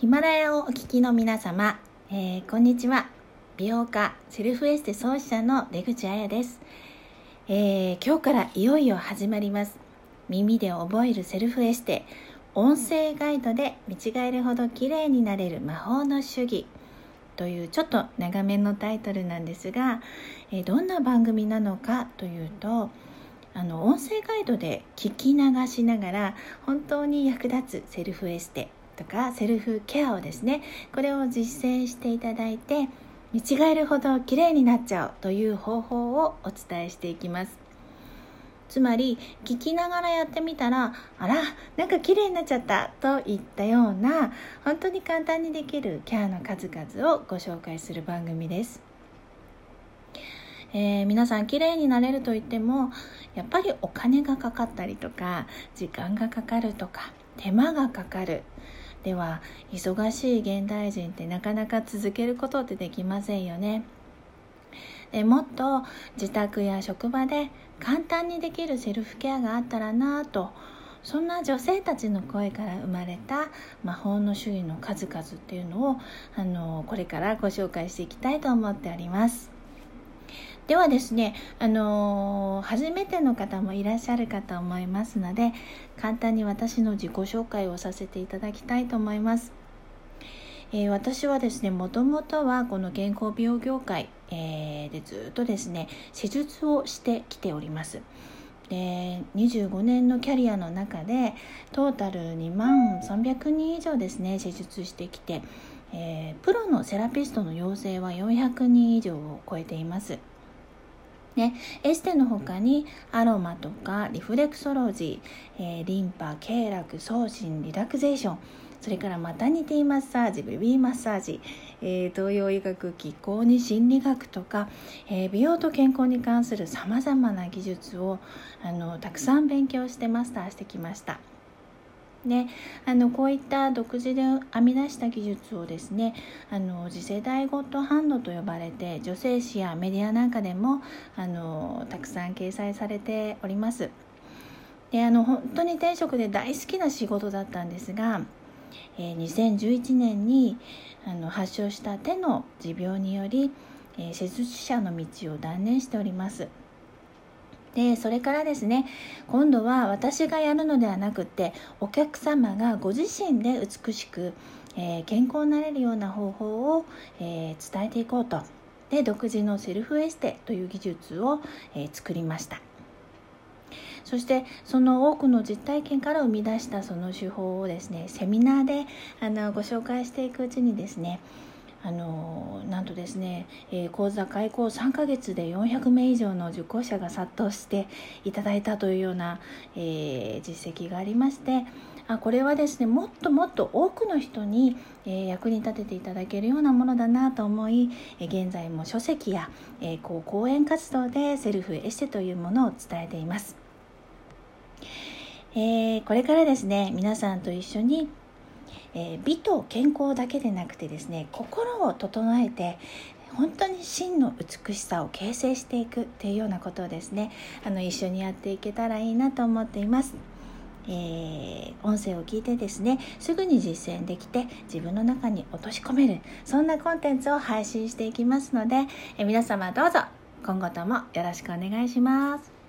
ヒマラヤをお聞きの皆様、えー、こんにちは。美容家セルフエステ創始者の出口彩です、えー、今日からいよいよ始まります。耳で覚えるセルフエステ。音声ガイドで見違えるほど綺麗になれる魔法の主義。というちょっと長めのタイトルなんですが、えー、どんな番組なのかというとあの音声ガイドで聞き流しながら本当に役立つセルフエステ。とかセルフケアをですねこれを実践していただいて見違えるほど綺麗になっちゃうという方法をお伝えしていきます。つまり聞きながらやってみたらあらなんか綺麗になっちゃったといったような本当に簡単にできるケアの数々をご紹介する番組です。えー、皆さん綺麗になれると言ってもやっぱりお金がかかったりとか時間がかかるとか手間がかかるでは忙しい現代人ってなかなか続けることってできませんよね。でもっと自宅や職場で簡単にできるセルフケアがあったらなとそんな女性たちの声から生まれた魔法の種類の数々っていうのをあのこれからご紹介していきたいと思っております。ではですね、あのー、初めての方もいらっしゃるかと思いますので簡単に私の自己紹介をさせていただきたいと思います、えー、私はですねもともとはこの健康美容業界、えー、でずっとですね施術をしてきております。で25年のキャリアの中でトータル2万300人以上ですね施術してきて、えー、プロのセラピストの養成は400人以上を超えています。ね、エステの他にアロマとかリフレクソロジー、えー、リンパ経絡送信リラクゼーションそれからマタニティマッサージベビーマッサージ、えー、東洋医学気候に心理学とか、えー、美容と健康に関するさまざまな技術をあのたくさん勉強してマスターしてきました。であのこういった独自で編み出した技術をですねあの次世代ゴッドハンドと呼ばれて女性誌やメディアなんかでもあのたくさん掲載されております。であの本当に転職で大好きな仕事だったんですが、えー、2011年にあの発症した手の持病により、えー、施術者の道を断念しております。でそれからですね今度は私がやるのではなくてお客様がご自身で美しく、えー、健康になれるような方法を、えー、伝えていこうと。で独自のセルフエステという技術を、えー、作りました。そしてその多くの実体験から生み出したその手法をですねセミナーであのご紹介していくうちにですねあのなんとですね、えー、講座開講3ヶ月で400名以上の受講者が殺到していただいたというような、えー、実績がありましてあこれはですねもっともっと多くの人に、えー、役に立てていただけるようなものだなと思い、え現在も書籍や、えこう講演活動でセルフエステというものを伝えています。えこれからですね皆さんと一緒にえー、美と健康だけでなくてですね心を整えて本当に真の美しさを形成していくっていうようなことをですねあの一緒にやっていけたらいいなと思っています。えー、音声を聞いてですねすぐに実践できて自分の中に落とし込めるそんなコンテンツを配信していきますので、えー、皆様どうぞ今後ともよろしくお願いします。